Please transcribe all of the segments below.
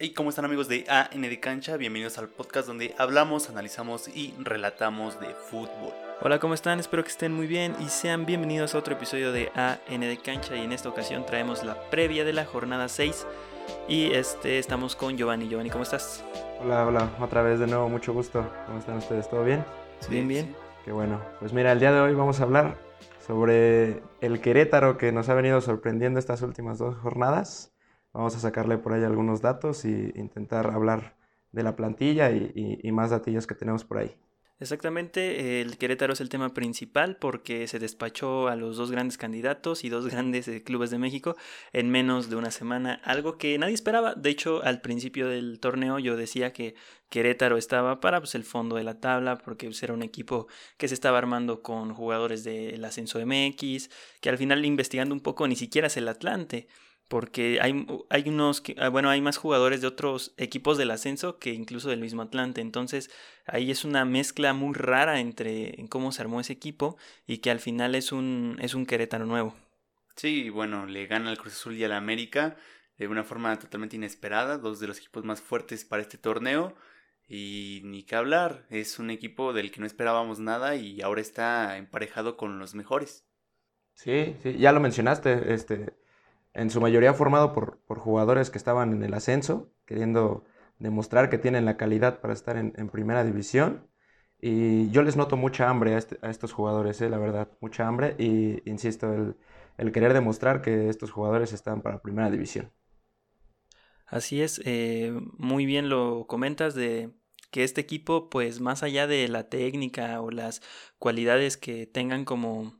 Hey, ¿cómo están amigos de AN de Cancha? Bienvenidos al podcast donde hablamos, analizamos y relatamos de fútbol. Hola, ¿cómo están? Espero que estén muy bien y sean bienvenidos a otro episodio de AN de Cancha y en esta ocasión traemos la previa de la jornada 6 y este estamos con Giovanni. Giovanni, ¿cómo estás? Hola, hola, otra vez de nuevo, mucho gusto. ¿Cómo están ustedes? ¿Todo bien? bien, bien. Qué bueno. Pues mira, el día de hoy vamos a hablar sobre el Querétaro que nos ha venido sorprendiendo estas últimas dos jornadas. Vamos a sacarle por ahí algunos datos y intentar hablar de la plantilla y, más datillos que tenemos por ahí. Exactamente, el Querétaro es el tema principal porque se despachó a los dos grandes candidatos y dos grandes eh, clubes de México en menos de una semana, algo que nadie esperaba. De hecho, al principio del torneo yo decía que Querétaro estaba para pues, el fondo de la tabla porque pues, era un equipo que se estaba armando con jugadores del ascenso MX, que al final investigando un poco ni siquiera es el Atlante porque hay, hay unos, ah, bueno, hay más jugadores de otros equipos del ascenso que incluso del mismo Atlante, entonces ahí es una mezcla muy rara entre cómo se armó ese equipo y que al final es un, es un Querétaro nuevo. Sí, bueno, le gana al Cruz Azul y al América de una forma totalmente inesperada, dos de los equipos más fuertes para este torneo. Y ni que hablar, es un equipo del que no esperábamos nada y ahora está emparejado con los mejores. Sí, sí, ya lo mencionaste, este, en su mayoría formado por, jugadores que estaban en el ascenso, queriendo demostrar que tienen la calidad para estar en, primera división. Y yo les noto mucha hambre a, este, estos jugadores, eh, la verdad, mucha hambre. Y insisto, el, querer demostrar que estos jugadores están para primera división. Así es, eh, muy bien lo comentas de que este equipo, pues más allá de la técnica o las cualidades que tengan como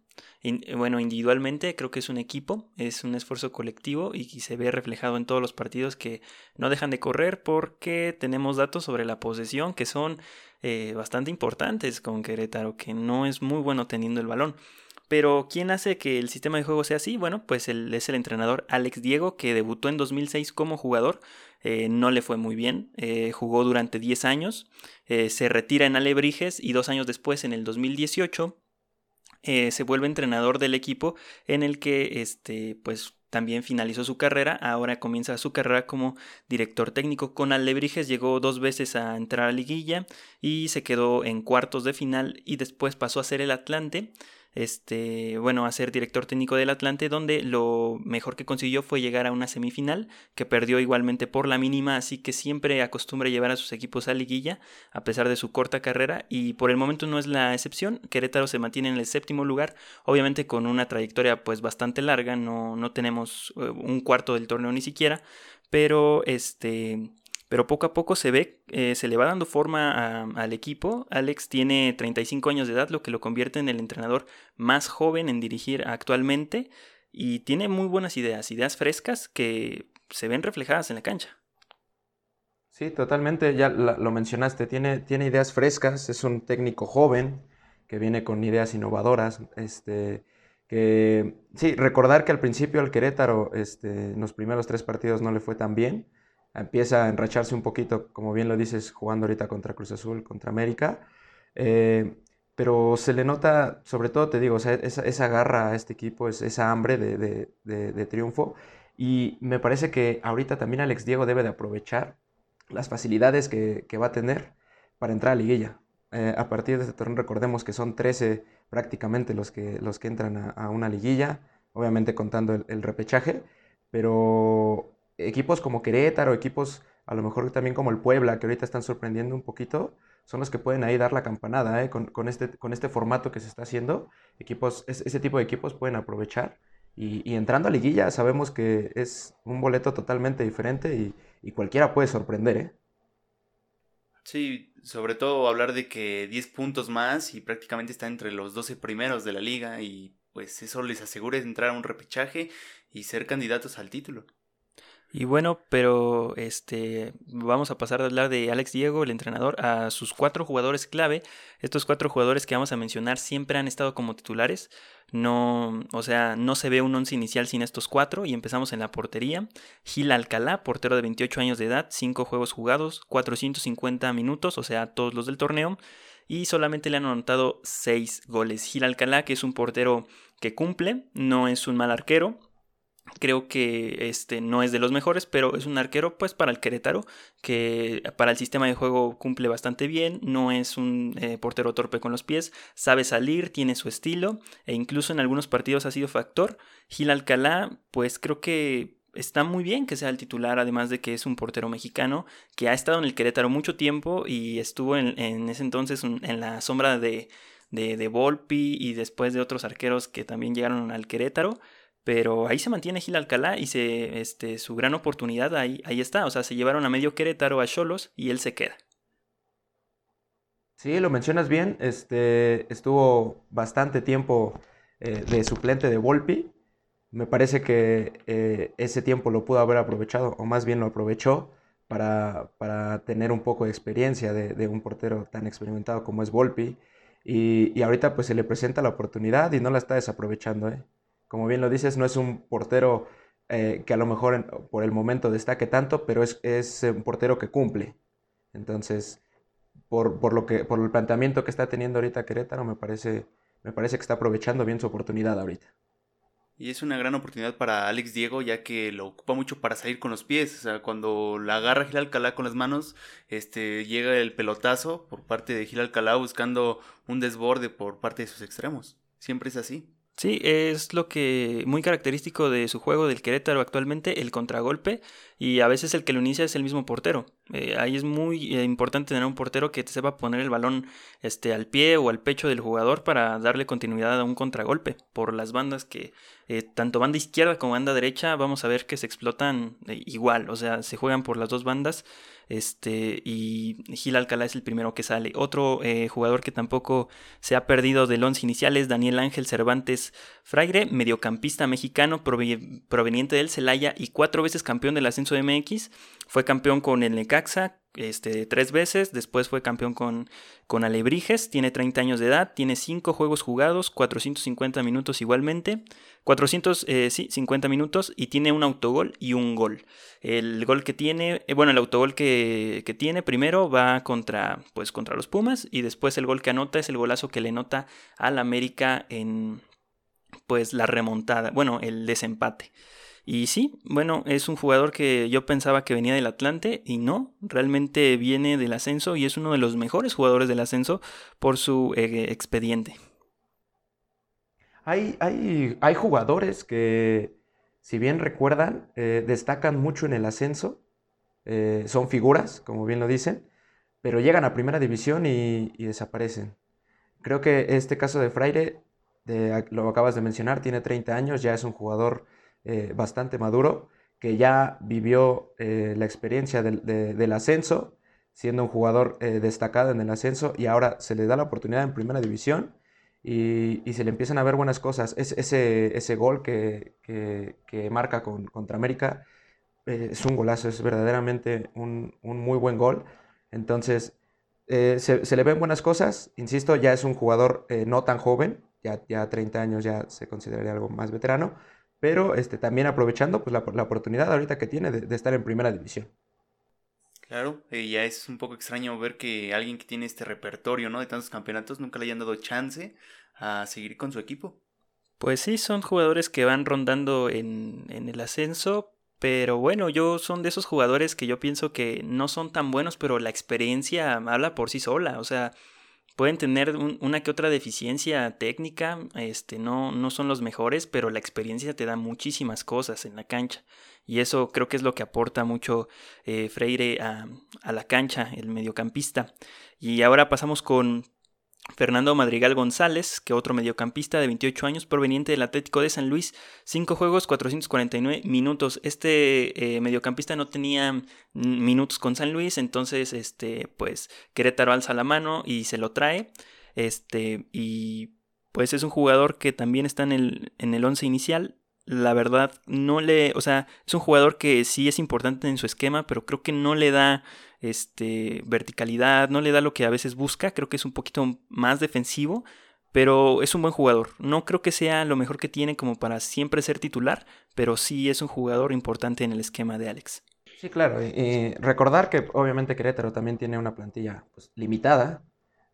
bueno, individualmente creo que es un equipo, es un esfuerzo colectivo y se ve reflejado en todos los partidos que no dejan de correr porque tenemos datos sobre la posesión que son eh, bastante importantes con Querétaro, que no es muy bueno teniendo el balón. Pero ¿quién hace que el sistema de juego sea así? Bueno, pues es el entrenador Alex Diego, que debutó en 2006 como jugador. Eh, no le fue muy bien, eh, jugó durante 10 años, se retira en Alebrijes y dos años después, en el 2018, eh, se vuelve entrenador del equipo en el que este, pues, también finalizó su carrera, ahora comienza su carrera como director técnico. Con Alebrijes, llegó dos veces a entrar a liguilla y se quedó en cuartos de final y después pasó a ser el Atlante este, bueno, a ser director técnico del Atlante, donde lo mejor que consiguió fue llegar a una semifinal, que perdió igualmente por la mínima, así que siempre acostumbra llevar a sus equipos a liguilla, a pesar de su corta carrera, y por el momento no es la excepción, Querétaro se mantiene en el séptimo lugar, obviamente con una trayectoria pues bastante larga, no, no tenemos eh, un cuarto del torneo ni siquiera, pero este pero poco a poco se ve, eh, se le va dando forma al equipo. Alex tiene 35 años de edad, lo que lo convierte en el entrenador más joven en dirigir actualmente y tiene muy buenas ideas, ideas frescas que se ven reflejadas en la cancha. Sí, totalmente, ya lo mencionaste, tiene, tiene ideas frescas, es un técnico joven que viene con ideas innovadoras, este, que sí, recordar que al principio al Querétaro, este, en los primeros tres partidos no le fue tan bien, empieza a enracharse un poquito, como bien lo dices, jugando ahorita contra Cruz Azul, contra América. Eh, pero se le nota, sobre todo te digo, esa, garra a este equipo, esa hambre de, triunfo. Y me parece que ahorita también Alex Diego debe de aprovechar las facilidades que, va a tener para entrar a liguilla. Eh, a partir de este torneo recordemos que son 13 prácticamente los que, los que entran a, una liguilla, obviamente contando el, el repechaje, pero equipos como Querétaro, equipos a lo mejor también como el Puebla, que ahorita están sorprendiendo un poquito, son los que pueden ahí dar la campanada ¿eh? con, este, con este formato que se está haciendo. Equipos, ese tipo de equipos pueden aprovechar. Y, entrando a liguilla sabemos que es un boleto totalmente diferente y, cualquiera puede sorprender. ¿eh? Sí, sobre todo hablar de que 10 puntos más y prácticamente está entre los 12 primeros de la liga y pues eso les asegura entrar a un repechaje y ser candidatos al título. Y bueno, pero este vamos a pasar a hablar de Alex Diego, el entrenador, a sus cuatro jugadores clave. Estos cuatro jugadores que vamos a mencionar siempre han estado como titulares. No, o sea, no se ve un once inicial sin estos cuatro. Y empezamos en la portería. Gil Alcalá, portero de 28 años de edad, 5 juegos jugados, 450 minutos, o sea, todos los del torneo. Y solamente le han anotado 6 goles. Gil Alcalá, que es un portero que cumple, no es un mal arquero Creo que este no es de los mejores, pero es un arquero pues para el Querétaro, que para el sistema de juego cumple bastante bien, no es un eh, portero torpe con los pies, sabe salir, tiene su estilo e incluso en algunos partidos ha sido factor. Gil Alcalá pues creo que está muy bien que sea el titular, además de que es un portero mexicano que ha estado en el Querétaro mucho tiempo y estuvo en, ese entonces en la sombra de, de, de Volpi y después de otros arqueros que también llegaron al Querétaro. Pero ahí se mantiene Gil Alcalá y se, este, su gran oportunidad ahí, ahí está. O sea, se llevaron a medio Querétaro a Cholos y él se queda. Sí, lo mencionas bien. Este, estuvo bastante tiempo eh, de suplente de Volpi. Me parece que eh, ese tiempo lo pudo haber aprovechado, o más bien lo aprovechó para, para tener un poco de experiencia de, un portero tan experimentado como es Volpi. Y, y, ahorita pues se le presenta la oportunidad y no la está desaprovechando. ¿eh? Como bien lo dices, no es un portero eh, que a lo mejor por el momento destaque tanto, pero es, es un portero que cumple. Entonces, por, por, lo que, por el planteamiento que está teniendo ahorita Querétaro, me parece, me parece que está aprovechando bien su oportunidad ahorita. Y es una gran oportunidad para Alex Diego, ya que lo ocupa mucho para salir con los pies. O sea, cuando la agarra Gil Alcalá con las manos, este, llega el pelotazo por parte de Gil Alcalá buscando un desborde por parte de sus extremos. Siempre es así. Sí, es lo que muy característico de su juego del Querétaro actualmente, el contragolpe, y a veces el que lo inicia es el mismo portero. Eh, ahí es muy eh, importante tener un portero que sepa poner el balón este, al pie o al pecho del jugador para darle continuidad a un contragolpe. Por las bandas que, eh, tanto banda izquierda como banda derecha, vamos a ver que se explotan igual, o sea, se juegan por las dos bandas este, y Gil Alcalá es el primero que sale. Otro jugador que tampoco se ha perdido del once inicial es Daniel Ángel Cervantes Fraire, mediocampista mexicano proveniente del Celaya y cuatro veces campeón del ascenso MX. Fue campeón con el Necaxa, este, tres veces, después fue campeón con, con Alebrijes, tiene 30 años de edad, tiene 5 juegos jugados, 450 minutos igualmente, 450 eh, minutos y tiene un autogol y un gol. El gol que tiene, eh, bueno, el autogol que, que, tiene primero va contra, pues, contra los Pumas y después el gol que anota es el golazo que le nota al América en pues la remontada, bueno, el desempate. Y sí, bueno, es un jugador que yo pensaba que venía del Atlante y no, realmente viene del ascenso y es uno de los mejores jugadores del ascenso por su eh, expediente. Hay, hay, hay, jugadores que, si bien recuerdan, eh, destacan mucho en el ascenso, eh, son figuras, como bien lo dicen, pero llegan a primera división y, desaparecen. Creo que este caso de Fraire, lo acabas de mencionar, tiene 30 años, ya es un jugador eh, bastante maduro, que ya vivió eh, la experiencia del, ascenso, siendo un jugador eh, destacado en el ascenso, y ahora se le da la oportunidad en primera división y, se le empiezan a ver buenas cosas. Es, ese, ese gol que, marca contra América es un golazo, es verdaderamente un, muy buen gol. Entonces, se, se, le ven buenas cosas, insisto, ya es un jugador no tan joven, ya, ya 30 años ya se consideraría algo más veterano, pero este, también aprovechando pues, la, la oportunidad ahorita que tiene de, estar en primera división. Claro, eh, ya es un poco extraño ver que alguien que tiene este repertorio, ¿no? De tantos campeonatos nunca le hayan dado chance a seguir con su equipo. Pues sí, son jugadores que van rondando en, en el ascenso, pero bueno, yo son de esos jugadores que yo pienso que no son tan buenos, pero la experiencia habla por sí sola. O sea, pueden tener una que otra deficiencia técnica, este, no, no son los mejores, pero la experiencia te da muchísimas cosas en la cancha. Y eso creo que es lo que aporta mucho eh, Freire a, a la cancha, el mediocampista. Y ahora pasamos con Fernando Madrigal González, que otro mediocampista de 28 años proveniente del Atlético de San Luis, 5 juegos, 449 minutos. Este eh, mediocampista no tenía minutos con San Luis, entonces este pues Querétaro alza la mano y se lo trae. Este y pues es un jugador que también está en el en el 11 inicial. La verdad no le, o sea, es un jugador que sí es importante en su esquema, pero creo que no le da este, verticalidad, no le da lo que a veces busca, creo que es un poquito más defensivo, pero es un buen jugador. No creo que sea lo mejor que tiene como para siempre ser titular, pero sí es un jugador importante en el esquema de Alex. Sí, claro. Y, recordar que obviamente Querétaro también tiene una plantilla pues, limitada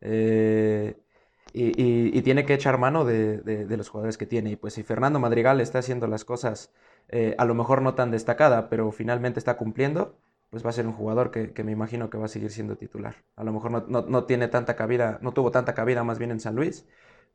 eh, y, tiene que echar mano de, los jugadores que tiene. Y pues si Fernando Madrigal está haciendo las cosas eh, a lo mejor no tan destacada, pero finalmente está cumpliendo, pues va a ser un jugador que, me imagino que va a seguir siendo titular. A lo mejor no, tiene tanta cabida, no tuvo tanta cabida más bien en San Luis,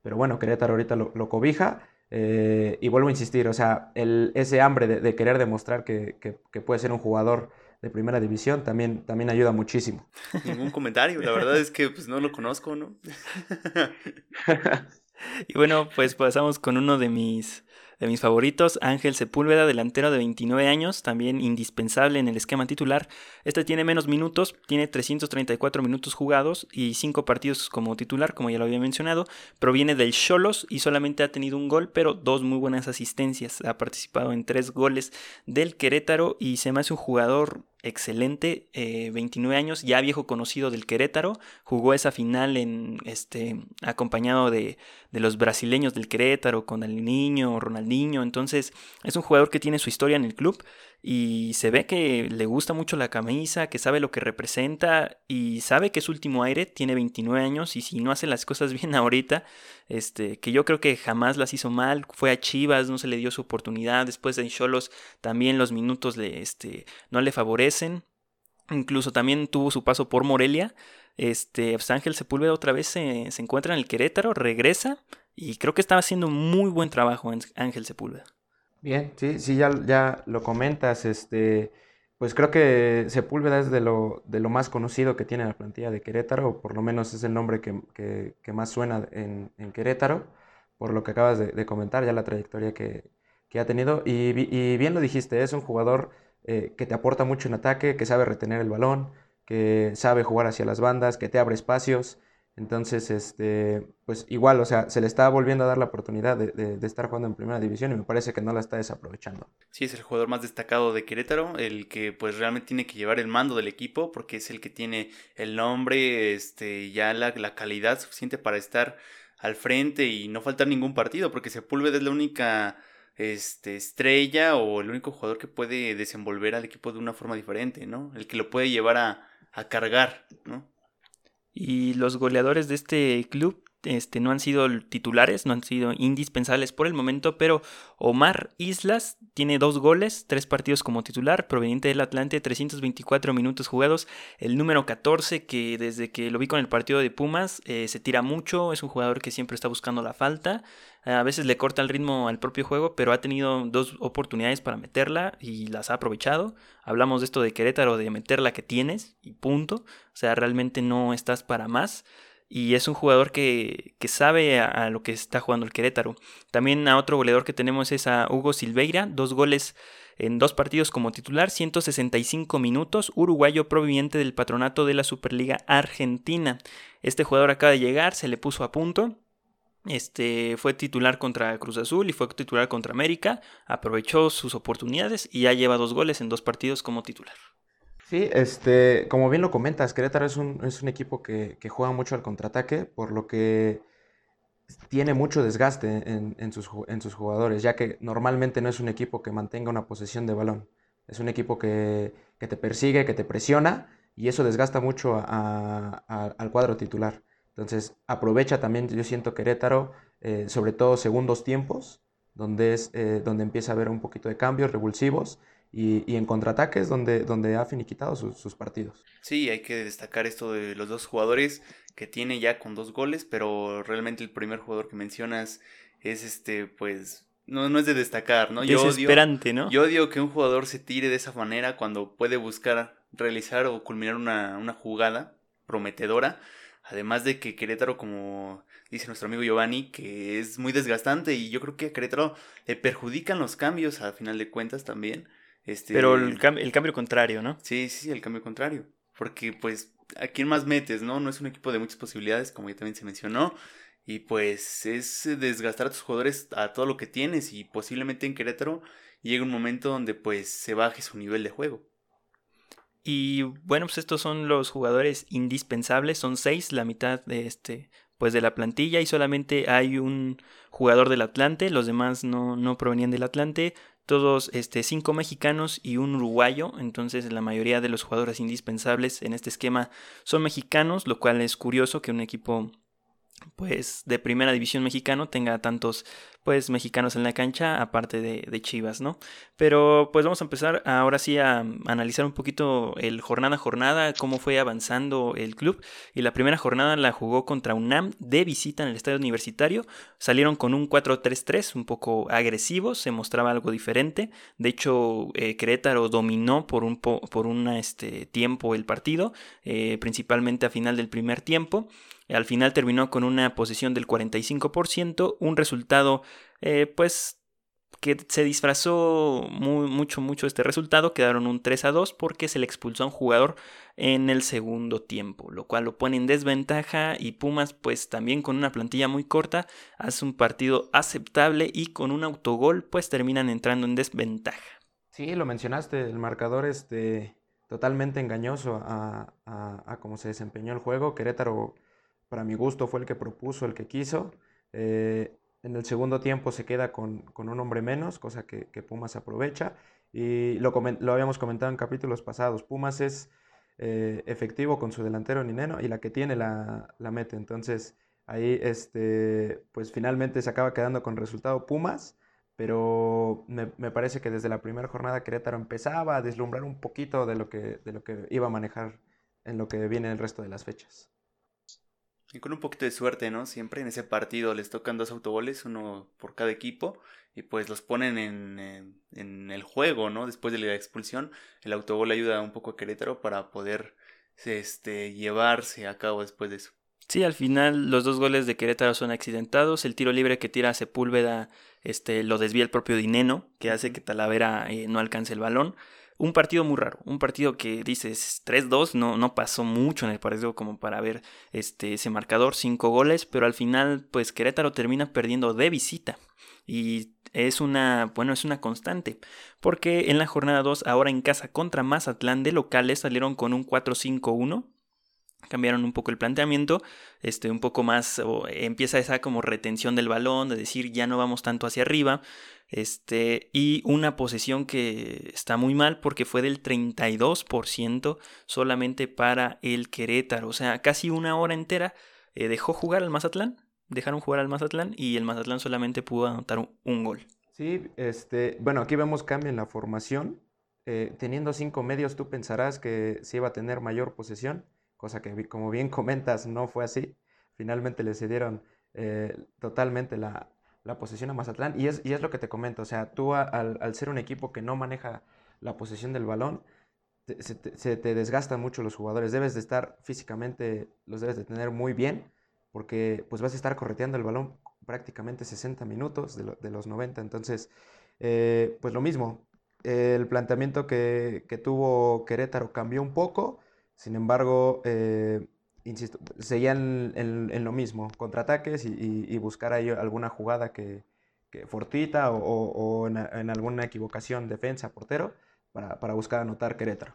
pero bueno, Querétaro ahorita lo, cobija. Eh, y vuelvo a insistir, o sea, ese hambre de, querer demostrar que, puede ser un jugador de primera división también, también ayuda muchísimo. Ningún comentario, la verdad es que pues no lo conozco, ¿no? y bueno, pues pasamos con uno de mis de mis favoritos, Ángel Sepúlveda, delantero de 29 años, también indispensable en el esquema titular. Este tiene menos minutos, tiene 334 minutos jugados y 5 partidos como titular, como ya lo había mencionado. Proviene del Cholos y solamente ha tenido un gol, pero dos muy buenas asistencias. Ha participado en tres goles del Querétaro y se me hace un jugador excelente, 29 eh, años, ya viejo conocido del Querétaro, jugó esa final en este acompañado de, de los brasileños del Querétaro con el niño, Ronaldinho, entonces es un jugador que tiene su historia en el club y se ve que le gusta mucho la camisa, que sabe lo que representa y sabe que es último aire, tiene 29 años y si no hace las cosas bien ahorita, este, que yo creo que jamás las hizo mal, fue a Chivas, no se le dio su oportunidad, después de Cholos también los minutos le, este, no le favorecen, incluso también tuvo su paso por Morelia, este, pues Ángel Sepúlveda otra vez se, encuentra en el Querétaro, regresa y creo que estaba haciendo muy buen trabajo en Ángel Sepúlveda. Bien, sí, sí, ya, ya lo comentas, este, pues creo que Sepúlveda es de lo, de lo más conocido que tiene la plantilla de Querétaro, o por lo menos es el nombre que, más suena en, Querétaro, por lo que acabas de, comentar, ya la trayectoria que, ha tenido. Y, bien lo dijiste, es un jugador eh, que te aporta mucho en ataque, que sabe retener el balón, que sabe jugar hacia las bandas, que te abre espacios. Entonces, este, pues igual, o sea, se le está volviendo a dar la oportunidad de, estar jugando en primera división y me parece que no la está desaprovechando. Sí, es el jugador más destacado de Querétaro, el que pues realmente tiene que llevar el mando del equipo porque es el que tiene el nombre, este, ya la, la calidad suficiente para estar al frente y no faltar ningún partido, porque Sepúlveda es la única este, estrella o el único jugador que puede desenvolver al equipo de una forma diferente, ¿no? El que lo puede llevar a, a cargar, ¿no? Y los goleadores de este club este, no han sido titulares, no han sido indispensables por el momento, pero Omar Islas tiene dos goles, tres partidos como titular, proveniente del Atlante, 324 minutos jugados. El número 14, que desde que lo vi con el partido de Pumas, eh, se tira mucho, es un jugador que siempre está buscando la falta. A veces le corta el ritmo al propio juego, pero ha tenido dos oportunidades para meterla y las ha aprovechado. Hablamos de esto de Querétaro, de meter la que tienes y punto. O sea, realmente no estás para más y es un jugador que, sabe a, lo que está jugando el Querétaro. También a otro goleador que tenemos es a Hugo Silveira, dos goles en dos partidos como titular, 165 minutos, uruguayo proveniente del patronato de la Superliga Argentina. Este jugador acaba de llegar, se le puso a punto. Este fue titular contra Cruz Azul y fue titular contra América, aprovechó sus oportunidades y ya lleva dos goles en dos partidos como titular. Sí, este, como bien lo comentas, Querétaro es un, es un equipo que, juega mucho al contraataque, por lo que tiene mucho desgaste en, sus, en sus jugadores, ya que normalmente no es un equipo que mantenga una posesión de balón. Es un equipo que, te persigue, que te presiona y eso desgasta mucho al cuadro titular. Entonces aprovecha también, yo siento Querétaro, eh, sobre todo segundos tiempos, donde, es, eh, donde empieza a haber un poquito de cambios revulsivos y, en contraataques donde, donde ha finiquitado sus, partidos. Sí, hay que destacar esto de los dos jugadores que tiene ya con dos goles, pero realmente el primer jugador que mencionas es este, pues, no, no es de destacar, ¿no? Yo Desesperante, ¿no? Yo odio que un jugador se tire de esa manera cuando puede buscar realizar o culminar una, una jugada prometedora. Además de que Querétaro, como dice nuestro amigo Giovanni, que es muy desgastante y yo creo que a Querétaro le perjudican los cambios a final de cuentas también. Este, Pero el, el, cambio contrario, ¿no? Sí, sí, el cambio contrario. Porque, pues, ¿a quién más metes, no? No es un equipo de muchas posibilidades, como ya también se mencionó. Y pues es desgastar a tus jugadores a todo lo que tienes. Y posiblemente en Querétaro llegue un momento donde pues se baje su nivel de juego. Y bueno, pues estos son los jugadores indispensables. Son seis, la mitad de este, pues de la plantilla. Y solamente hay un jugador del Atlante. Los demás no, no provenían del Atlante todos este, cinco mexicanos y un uruguayo, entonces la mayoría de los jugadores indispensables en este esquema son mexicanos, lo cual es curioso que un equipo pues de primera división mexicano tenga tantos pues mexicanos en la cancha aparte de, Chivas, ¿no? Pero pues vamos a empezar ahora sí a, analizar un poquito el jornada a jornada, cómo fue avanzando el club. Y la primera jornada la jugó contra UNAM de visita en el estadio universitario, salieron con un 4-3-3 un poco agresivo, se mostraba algo diferente, de hecho eh, Querétaro dominó por un, por este, tiempo el partido, eh, principalmente a final del primer tiempo, al final terminó con una posición del 45%, un resultado eh, pues que se disfrazó muy, mucho, mucho este resultado. Quedaron un 3 a 2 porque se le expulsó a un jugador en el segundo tiempo, lo cual lo pone en desventaja y Pumas pues también con una plantilla muy corta hace un partido aceptable y con un autogol pues terminan entrando en desventaja. Sí, lo mencionaste, el marcador este totalmente engañoso a, cómo se desempeñó el juego. Querétaro para mi gusto fue el que propuso, el que quiso. Eh, en el segundo tiempo se queda con, un hombre menos, cosa que, Pumas aprovecha. Y lo, lo, habíamos comentado en capítulos pasados. Pumas es eh, efectivo con su delantero Nineno y la que tiene la, mete. Entonces ahí este, pues finalmente se acaba quedando con resultado Pumas. Pero me, parece que desde la primera jornada Querétaro empezaba a deslumbrar un poquito de lo que, de lo que iba a manejar en lo que viene el resto de las fechas. Y con un poquito de suerte, ¿no? Siempre en ese partido les tocan dos autogoles, uno por cada equipo, y pues los ponen en, en, el juego, ¿no? Después de la expulsión, el autogol ayuda un poco a Querétaro para poder este, llevarse a cabo después de eso. Sí, al final los dos goles de Querétaro son accidentados. El tiro libre que tira Sepúlveda este, lo desvía el propio Dineno, que hace que Talavera eh, no alcance el balón un partido muy raro, un partido que dices 3-2, no, no pasó mucho en el partido como para ver este, ese marcador, 5 goles, pero al final pues Querétaro termina perdiendo de visita. Y es una, bueno, es una constante, porque en la jornada 2, ahora en casa contra Mazatlán de locales, salieron con un 4-5-1 cambiaron un poco el planteamiento, este, un poco más, empieza esa como retención del balón, de decir ya no vamos tanto hacia arriba, este, y una posesión que está muy mal porque fue del 32% solamente para el Querétaro, o sea, casi una hora entera eh, dejó jugar al Mazatlán, dejaron jugar al Mazatlán y el Mazatlán solamente pudo anotar un, gol. Sí, este, bueno, aquí vemos cambio en la formación. Eh, teniendo cinco medios, tú pensarás que se iba a tener mayor posesión cosa que como bien comentas no fue así. Finalmente le cedieron eh, totalmente la, posesión a Mazatlán. Y es, y es lo que te comento, o sea, tú al, ser un equipo que no maneja la posesión del balón, se, te, desgastan mucho los jugadores, debes de estar físicamente, los debes de tener muy bien, porque pues vas a estar correteando el balón prácticamente 60 minutos de, los 90, entonces, eh, pues lo mismo, el planteamiento que, que tuvo Querétaro cambió un poco, sin embargo, eh, insisto, seguían en, lo mismo, contraataques y, buscar ahí alguna jugada que, que fortuita o, en, alguna equivocación defensa, portero, para, buscar anotar Querétaro.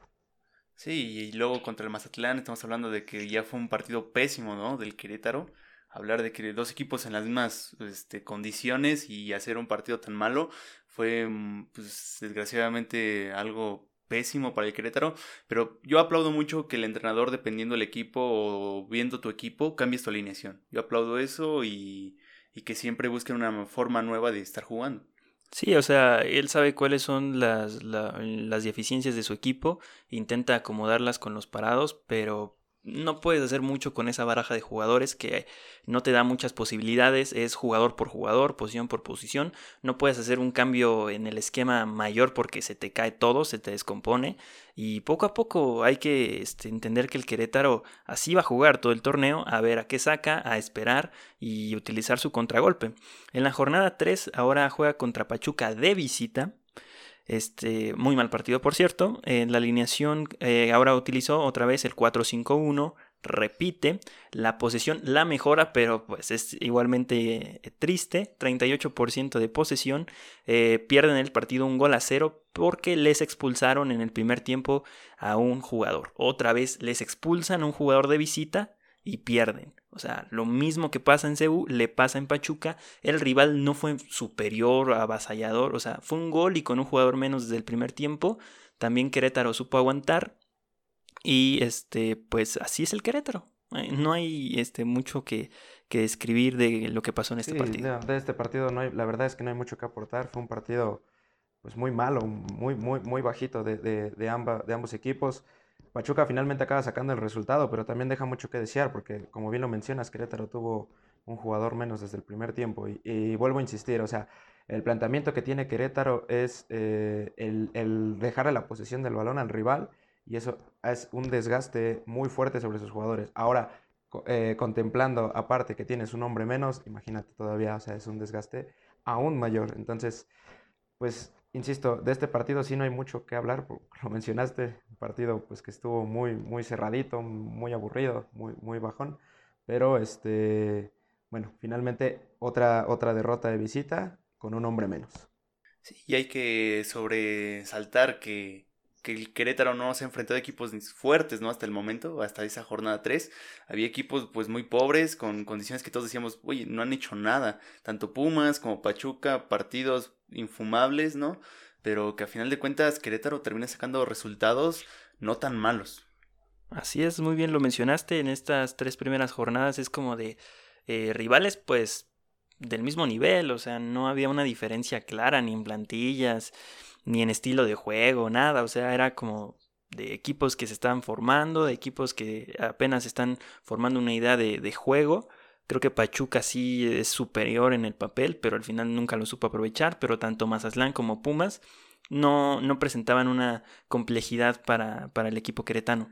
Sí, y luego contra el Mazatlán estamos hablando de que ya fue un partido pésimo, ¿no? Del Querétaro. Hablar de que dos equipos en las mismas este, condiciones y hacer un partido tan malo fue, mm, pues, desgraciadamente algo pésimo para el Querétaro, pero yo aplaudo mucho que el entrenador, dependiendo del equipo o viendo tu equipo, cambies tu alineación. Yo aplaudo eso y, y que siempre busquen una forma nueva de estar jugando. Sí, o sea, él sabe cuáles son las, las deficiencias de su equipo, intenta acomodarlas con los parados, pero no puedes hacer mucho con esa baraja de jugadores que no te da muchas posibilidades, es jugador por jugador, posición por posición, no puedes hacer un cambio en el esquema mayor porque se te cae todo, se te descompone y poco a poco hay que este, entender que el Querétaro así va a jugar todo el torneo, a ver a qué saca, a esperar y utilizar su contragolpe. En la jornada 3 ahora juega contra Pachuca de visita este, muy mal partido, por cierto. En la alineación eh, ahora utilizó otra vez el 4-5-1. Repite, la posesión la mejora, pero pues es igualmente eh, triste. 38% de posesión. Eh, pierden el partido un gol a cero porque les expulsaron en el primer tiempo a un jugador. Otra vez les expulsan a un jugador de visita y pierden. O sea, lo mismo que pasa en Ceú le pasa en Pachuca. El rival no fue superior, avasallador. O sea, fue un gol y con un jugador menos desde el primer tiempo. También Querétaro supo aguantar. Y este, pues así es el Querétaro. No hay este, mucho que, que escribir de lo que pasó en este partido. De, este partido no hay, la verdad es que no hay mucho que aportar. Fue un partido pues muy malo, muy, muy, muy bajito de, de, de, ambos equipos. Pachuca finalmente acaba sacando el resultado, pero también deja mucho que desear, porque como bien lo mencionas, Querétaro tuvo un jugador menos desde el primer tiempo. Y, vuelvo a insistir, o sea, el planteamiento que tiene Querétaro es eh, el, el dejarle la posesión del balón al rival, y eso es un desgaste muy fuerte sobre sus jugadores. Ahora, eh, contemplando aparte que tienes un hombre menos, imagínate todavía, o sea, es un desgaste aún mayor. Entonces, pues, insisto, de este partido sí no hay mucho que hablar, lo mencionaste, un partido pues que estuvo muy, muy cerradito, muy aburrido, muy, muy bajón, pero este, bueno, finalmente otra, otra derrota de visita con un hombre menos. Sí, y hay que sobresaltar que que el Querétaro no se enfrentó a equipos fuertes, ¿no? Hasta el momento, hasta esa jornada 3. Había equipos pues muy pobres, con condiciones que todos decíamos, oye, no han hecho nada. Tanto Pumas como Pachuca, partidos infumables, ¿no? Pero que a final de cuentas Querétaro termina sacando resultados no tan malos. Así es, muy bien lo mencionaste, en estas tres primeras jornadas es como de eh, rivales pues del mismo nivel, o sea, no había una diferencia clara ni en plantillas, ni en estilo de juego, nada, o sea, era como de equipos que se estaban formando, de equipos que apenas están formando una idea de, de juego. Creo que Pachuca sí es superior en el papel, pero al final nunca lo supo aprovechar, pero tanto Mazatlán como Pumas no, no presentaban una complejidad para, para el equipo queretano.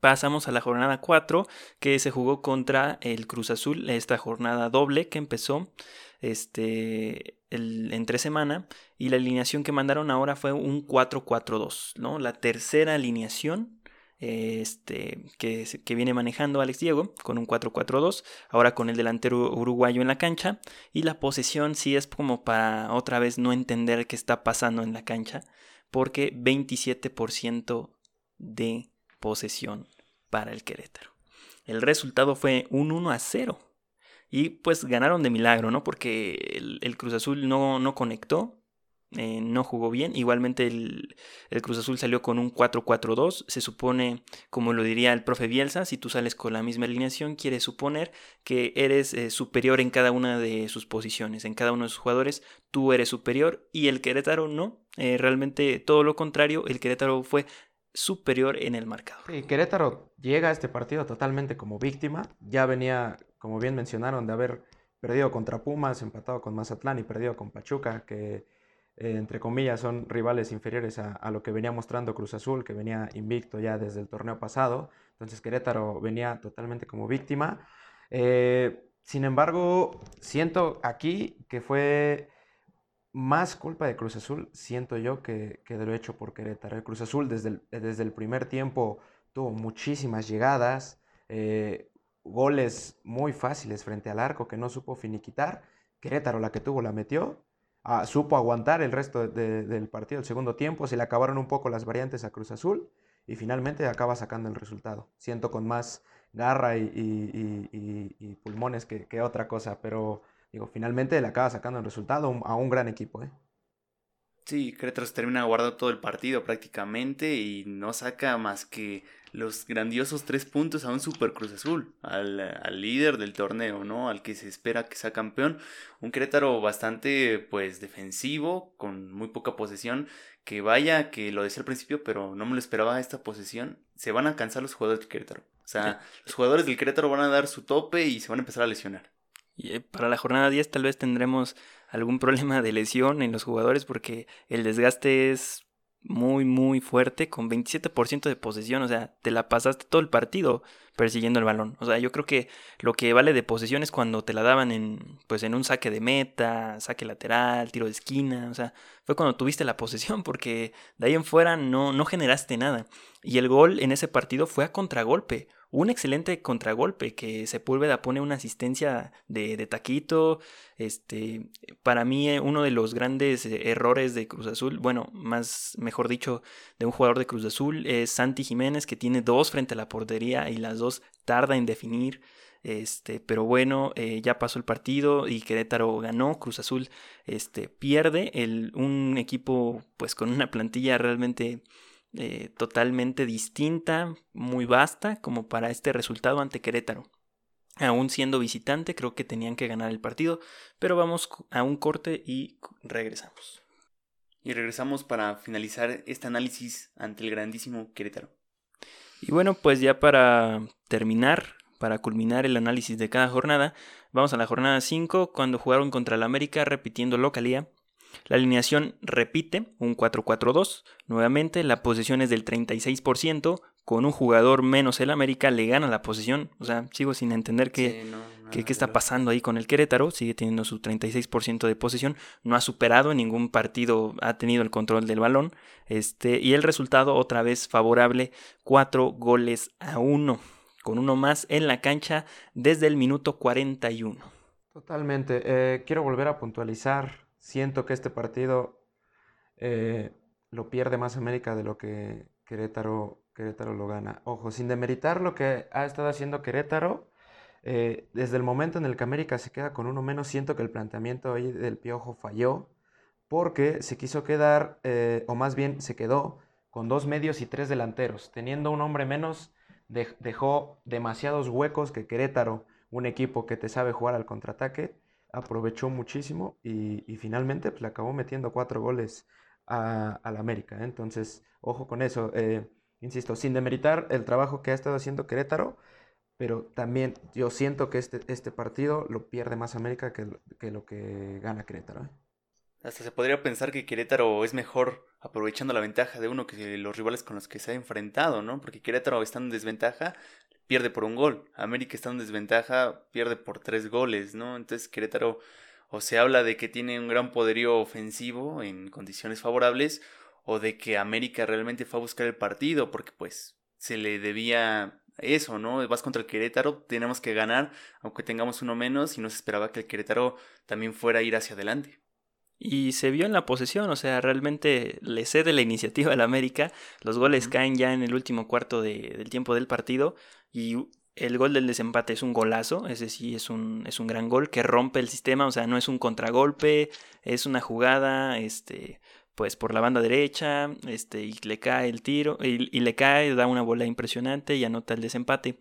Pasamos a la jornada 4 que se jugó contra el Cruz Azul, esta jornada doble que empezó este, el, entre semana y la alineación que mandaron ahora fue un 4-4-2, ¿no? La tercera alineación este, que, que, viene manejando Alex Diego con un 4-4-2, ahora con el delantero uruguayo en la cancha y la posesión sí es como para otra vez no entender qué está pasando en la cancha porque 27% de posesión para el Querétaro. El resultado fue un 1 a 0 y pues ganaron de milagro, ¿no? Porque el, Cruz Azul no, no conectó, eh, no jugó bien. Igualmente el, Cruz Azul salió con un 4-4-2. Se supone, como lo diría el profe Bielsa, si tú sales con la misma alineación, quiere suponer que eres eh, superior en cada una de sus posiciones, en cada uno de sus jugadores, tú eres superior y el Querétaro no. Eh, realmente todo lo contrario, el Querétaro fue superior en el marcador. Querétaro llega a este partido totalmente como víctima. Ya venía como bien mencionaron, de haber perdido contra Pumas, empatado con Mazatlán y perdido con Pachuca, que eh, entre comillas son rivales inferiores a, lo que venía mostrando Cruz Azul, que venía invicto ya desde el torneo pasado. Entonces Querétaro venía totalmente como víctima. Eh, sin embargo, siento aquí que fue más culpa de Cruz Azul, siento yo, que, que de lo hecho por Querétaro. El Cruz Azul desde el, desde el primer tiempo tuvo muchísimas llegadas. Eh, goles muy fáciles frente al arco que no supo finiquitar. Querétaro la que tuvo la metió. Ah, supo aguantar el resto del partido, el segundo tiempo. Se le acabaron un poco las variantes a Cruz Azul y finalmente acaba sacando el resultado. Siento con más garra y, pulmones que, otra cosa, pero digo, finalmente le acaba sacando el resultado a un gran equipo. ¿eh? Sí, se termina guardando todo el partido prácticamente y no saca más que los grandiosos tres puntos a un Super Cruz Azul, al, líder del torneo, ¿no? Al que se espera que sea campeón. Un Querétaro bastante, pues, defensivo, con muy poca posesión. Que vaya, que lo decía al principio, pero no me lo esperaba esta posesión. Se van a cansar los jugadores del Querétaro. O sea, los jugadores del Querétaro van a dar su tope y se van a empezar a lesionar. Eh, para la jornada 10 tal vez tendremos algún problema de lesión en los jugadores porque el desgaste es muy muy fuerte con 27% de posesión, o sea, te la pasaste todo el partido persiguiendo el balón. O sea, yo creo que lo que vale de posesión es cuando te la daban en pues en un saque de meta, saque lateral, tiro de esquina, o sea, fue cuando tuviste la posesión porque de ahí en fuera no no generaste nada. Y el gol en ese partido fue a contragolpe un excelente contragolpe que Sepúlveda pone una asistencia de, de taquito. Este, para mí, eh, uno de los grandes eh, errores de Cruz Azul, bueno, más mejor dicho, de un jugador de Cruz Azul, es Santi Jiménez, que tiene dos frente a la portería y las dos tarda en definir. Este, pero bueno, eh, ya pasó el partido y Querétaro ganó, Cruz Azul este, pierde, el, un equipo pues con una plantilla realmente eh, totalmente distinta, muy vasta, como para este resultado ante Querétaro. Aún siendo visitante, creo que tenían que ganar el partido, pero vamos a un corte y regresamos. Y regresamos para finalizar este análisis ante el grandísimo Querétaro. Y bueno, pues ya para terminar, para culminar el análisis de cada jornada, vamos a la jornada 5, cuando jugaron contra el América repitiendo localía. La alineación repite un 4-4-2. Nuevamente, la posesión es del 36%. Con un jugador menos el América le gana la posesión. O sea, sigo sin entender qué, qué, está pasando ahí con el Querétaro. Sigue teniendo su 36% de posesión. No ha superado en ningún partido, ha tenido el control del balón. Este, y el resultado otra vez favorable, 4 goles a 1. Con uno más en la cancha desde el minuto 41. Totalmente. Eh, quiero volver a puntualizar siento que este partido eh, lo pierde más América de lo que Querétaro, Querétaro lo gana. Ojo, sin demeritar lo que ha estado haciendo Querétaro, eh, desde el momento en el que América se queda con uno menos, siento que el planteamiento ahí del Piojo falló, porque se quiso quedar, eh, o más bien se quedó, con dos medios y tres delanteros. Teniendo un hombre menos, dejó demasiados huecos que Querétaro, un equipo que te sabe jugar al contraataque, aprovechó muchísimo y, finalmente pues, le acabó metiendo cuatro goles a, la América. ¿eh? Entonces, ojo con eso. Eh, insisto, sin demeritar el trabajo que ha estado haciendo Querétaro, pero también yo siento que este, este partido lo pierde más América que, que lo que gana Querétaro. ¿eh? Hasta se podría pensar que Querétaro es mejor aprovechando la ventaja de uno que los rivales con los que se ha enfrentado, ¿no? Porque Querétaro está en desventaja, pierde por un gol. América está en desventaja, pierde por tres goles, ¿no? Entonces Querétaro o se habla de que tiene un gran poderío ofensivo en condiciones favorables o de que América realmente fue a buscar el partido porque pues se le debía eso, ¿no? Vas contra el Querétaro, tenemos que ganar aunque tengamos uno menos y no se esperaba que el Querétaro también fuera a ir hacia adelante. Y se vio en la posesión, o sea, realmente le cede la iniciativa al América. Los goles caen ya en el último cuarto de, del tiempo del partido. Y el gol del desempate es un golazo, ese sí es un, es un gran gol que rompe el sistema, o sea, no es un contragolpe, es una jugada, este, pues por la banda derecha, este, y le cae el tiro, y, y le cae, da una bola impresionante y anota el desempate.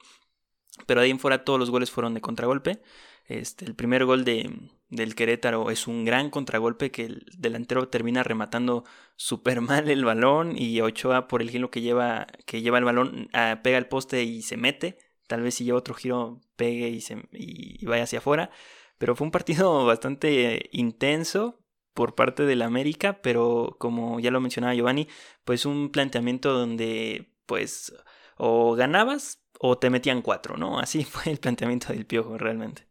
Pero ahí en fuera todos los goles fueron de contragolpe. Este, el primer gol de, del Querétaro es un gran contragolpe que el delantero termina rematando súper mal el balón y Ochoa por el giro que lleva, que lleva el balón ah, pega el poste y se mete. Tal vez si lleva otro giro pegue y, se, y vaya hacia afuera. Pero fue un partido bastante intenso por parte del América, pero como ya lo mencionaba Giovanni, pues un planteamiento donde pues o ganabas o te metían cuatro, ¿no? Así fue el planteamiento del Piojo realmente.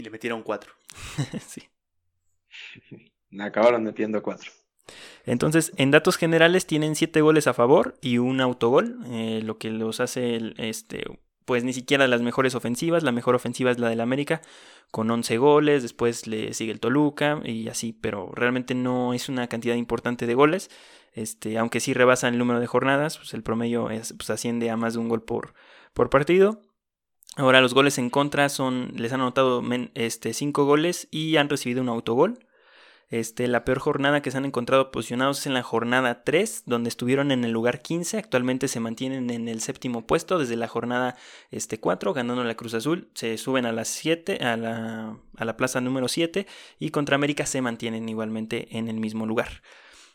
Y le metieron cuatro. sí. Acabaron metiendo cuatro. Entonces, en datos generales tienen siete goles a favor y un autogol, eh, lo que los hace, este, pues ni siquiera las mejores ofensivas. La mejor ofensiva es la del América, con 11 goles. Después le sigue el Toluca y así, pero realmente no es una cantidad importante de goles. Este, aunque sí rebasan el número de jornadas, pues el promedio es, pues asciende a más de un gol por, por partido. Ahora los goles en contra son, les han anotado este, 5 goles y han recibido un autogol. Este, la peor jornada que se han encontrado posicionados es en la jornada 3, donde estuvieron en el lugar 15. Actualmente se mantienen en el séptimo puesto desde la jornada este, 4, ganando la Cruz Azul. Se suben a las 7, a la, a la plaza número 7 y contra América se mantienen igualmente en el mismo lugar.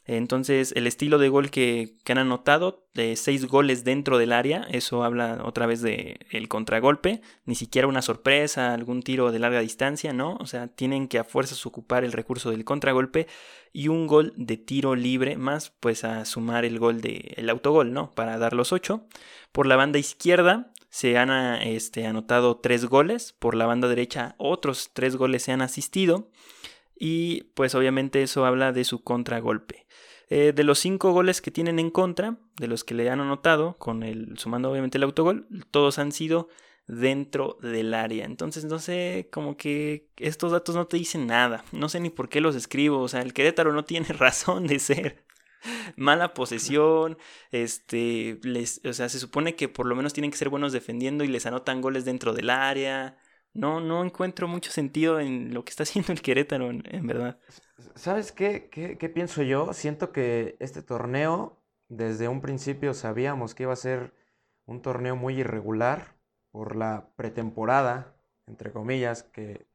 Entonces, el estilo de gol que, han anotado, seis goles dentro del área, eso habla otra vez de el contragolpe, ni siquiera una sorpresa, algún tiro de larga distancia, ¿no? O sea, tienen que a fuerzas ocupar el recurso del contragolpe y un gol de tiro libre, más pues a sumar el gol del el autogol, ¿no? Para dar los ocho. Por la banda izquierda, se han este, anotado tres goles, por la banda derecha otros tres goles se han asistido y pues obviamente eso habla de su contragolpe. Eh, de los cinco goles que tienen en contra, de los que le han anotado, con el, sumando obviamente el autogol, todos han sido dentro del área. Entonces, no sé, como que estos datos no te dicen nada. No sé ni por qué los escribo. O sea, el Querétaro no tiene razón de ser. Mala posesión, este, o sea, se supone que por lo menos tienen que ser buenos defendiendo y les anotan goles dentro del área. No, no encuentro mucho sentido en lo que está haciendo el Querétaro, en, verdad. ¿Sabes qué, qué, pienso yo? Siento que este torneo desde un principio sabíamos que iba a ser un torneo muy irregular por la pretemporada, entre comillas, que,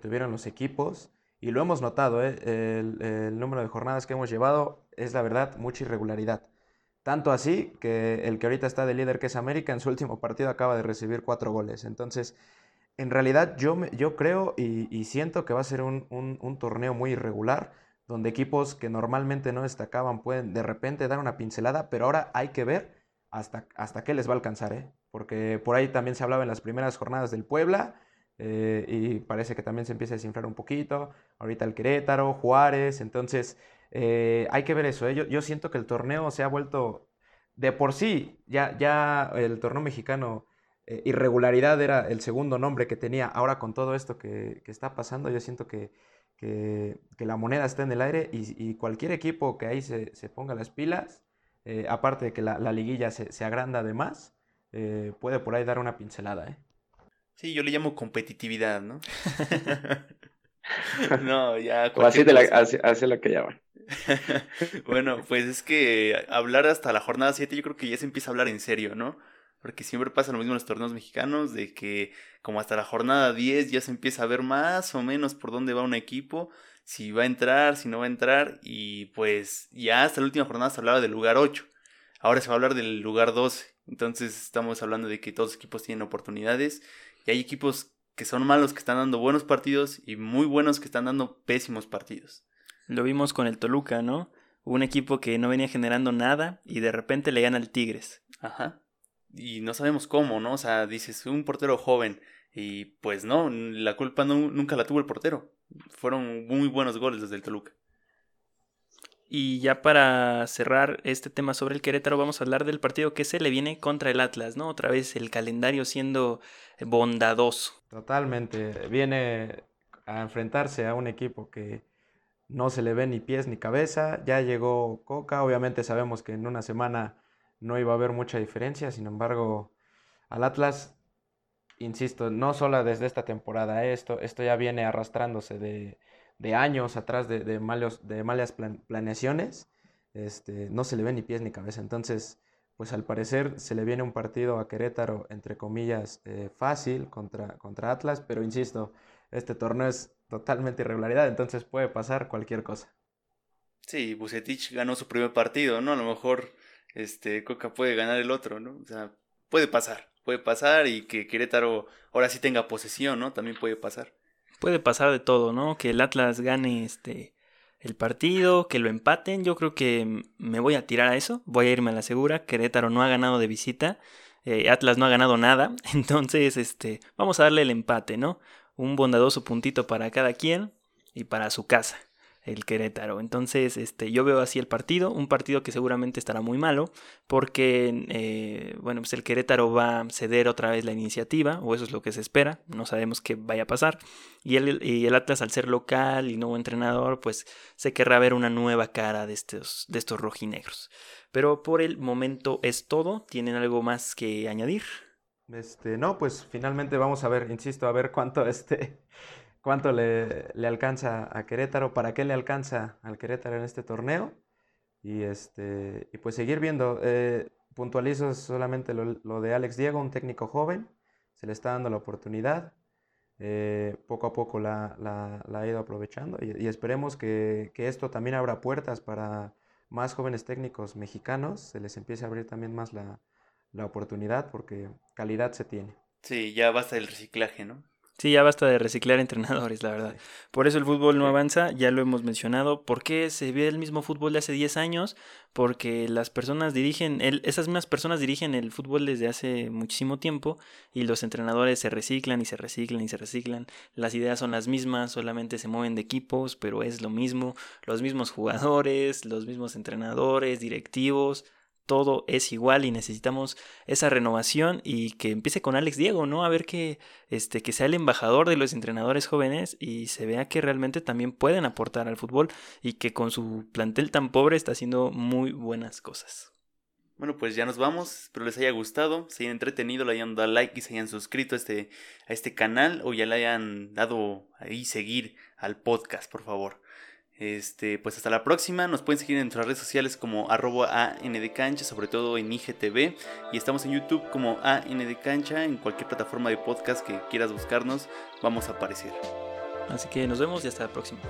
tuvieron los equipos. Y lo hemos notado, ¿eh? el, número de jornadas que hemos llevado es la verdad mucha irregularidad. Tanto así que el que ahorita está de líder, que es América, en su último partido acaba de recibir cuatro goles. Entonces, en realidad yo, yo creo y, siento que va a ser un, torneo muy irregular, donde equipos que normalmente no destacaban pueden de repente dar una pincelada, pero ahora hay que ver hasta, hasta qué les va a alcanzar, ¿eh? porque por ahí también se hablaba en las primeras jornadas del Puebla. Eh, y parece que también se empieza a desinflar un poquito. Ahorita el Querétaro, Juárez. Entonces, eh, hay que ver eso. ¿eh? Yo, yo, siento que el torneo se ha vuelto de por sí, ya, ya el torneo mexicano, eh, irregularidad era el segundo nombre que tenía. Ahora con todo esto que, que está pasando, yo siento que, que, que, la moneda está en el aire y, y cualquier equipo que ahí se, se ponga las pilas, aparte de que la, la liguilla se, se, agranda además, puede por ahí dar una pincelada. ¿eh? Sí, yo le llamo competitividad, ¿no? no, ya. O así, de la, que llaman. bueno, pues es que hablar hasta la jornada 7 yo creo que ya se empieza a hablar en serio, ¿no? Porque siempre pasa lo mismo en los torneos mexicanos, de que como hasta la jornada 10 ya se empieza a ver más o menos por dónde va un equipo, si va a entrar, si no va a entrar, y pues ya hasta la última jornada se hablaba del lugar 8, ahora se va a hablar del lugar 12, entonces estamos hablando de que todos los equipos tienen oportunidades, y hay equipos que son malos que están dando buenos partidos y muy buenos que están dando pésimos partidos. Lo vimos con el Toluca, ¿no? Un equipo que no venía generando nada y de repente le gana al Tigres. Ajá. Y no sabemos cómo, ¿no? O sea, dices, un portero joven. Y pues no, la culpa nunca la tuvo el portero. Fueron muy buenos goles desde el Toluca. Y ya para cerrar este tema sobre el Querétaro, vamos a hablar del partido que se le viene contra el Atlas, ¿no? Otra vez el calendario siendo bondadoso. Totalmente. Viene a enfrentarse a un equipo que no se le ve ni pies ni cabeza. Ya llegó Coca, obviamente sabemos que en una semana no iba a haber mucha diferencia, sin embargo, al Atlas, insisto, no solo desde esta temporada, esto, esto ya viene arrastrándose de, años atrás de, de, malos, de malas planeaciones, este, no se le ve ni pies ni cabeza. Entonces, pues al parecer se le viene un partido a Querétaro, entre comillas, eh, fácil contra, contra Atlas, pero insisto, este torneo es totalmente irregularidad, entonces puede pasar cualquier cosa. Sí, Bucetich ganó su primer partido, ¿no? A lo mejor este Coca puede ganar el otro, ¿no? O sea, puede pasar, puede pasar y que Querétaro ahora sí tenga posesión, ¿no? También puede pasar. Puede pasar de todo, ¿no? Que el Atlas gane este el partido, que lo empaten, yo creo que me voy a tirar a eso, voy a irme a la segura, Querétaro no ha ganado de visita, eh, Atlas no ha ganado nada, entonces este, vamos a darle el empate, ¿no? un bondadoso puntito para cada quien y para su casa, el Querétaro. Entonces, este, yo veo así el partido, un partido que seguramente estará muy malo, porque, eh, bueno, pues el Querétaro va a ceder otra vez la iniciativa, o eso es lo que se espera, no sabemos qué vaya a pasar. Y el, y el Atlas, al ser local y nuevo entrenador, pues se querrá ver una nueva cara de estos, de estos rojinegros. Pero por el momento es todo. ¿Tienen algo más que añadir? Este, no, pues finalmente vamos a ver, insisto, a ver cuánto, este, cuánto le, le, alcanza a Querétaro, para qué le alcanza al Querétaro en este torneo. Y, este, y pues seguir viendo. Eh, puntualizo solamente lo, de Alex Diego, un técnico joven. Se le está dando la oportunidad. Eh, poco a poco la, la, ha ido aprovechando y, esperemos que, que, esto también abra puertas para más jóvenes técnicos mexicanos. Se les empiece a abrir también más la, la oportunidad porque calidad se tiene. Sí, ya basta del reciclaje, ¿no? Sí, ya basta de reciclar entrenadores, la verdad. Por eso el fútbol no avanza, ya lo hemos mencionado. ¿Por qué se ve el mismo fútbol de hace 10 años? Porque las personas dirigen, el, esas mismas personas dirigen el fútbol desde hace muchísimo tiempo y los entrenadores se reciclan y se reciclan y se reciclan. Las ideas son las mismas, solamente se mueven de equipos, pero es lo mismo. Los mismos jugadores, los mismos entrenadores, directivos todo es igual y necesitamos esa renovación y que empiece con Alex Diego, ¿no? A ver que, este, que sea el embajador de los entrenadores jóvenes y se vea que realmente también pueden aportar al fútbol y que con su plantel tan pobre está haciendo muy buenas cosas. Bueno, pues ya nos vamos. Espero les haya gustado, se hayan entretenido, le hayan dado like y se hayan suscrito a este, a este canal o ya le hayan dado ahí seguir al podcast, por favor. Este, pues hasta la próxima. Nos pueden seguir en nuestras redes sociales como arroba ANDcancha, sobre todo en IGTV. Y estamos en YouTube como ANDcancha. En cualquier plataforma de podcast que quieras buscarnos, vamos a aparecer. Así que nos vemos y hasta la próxima.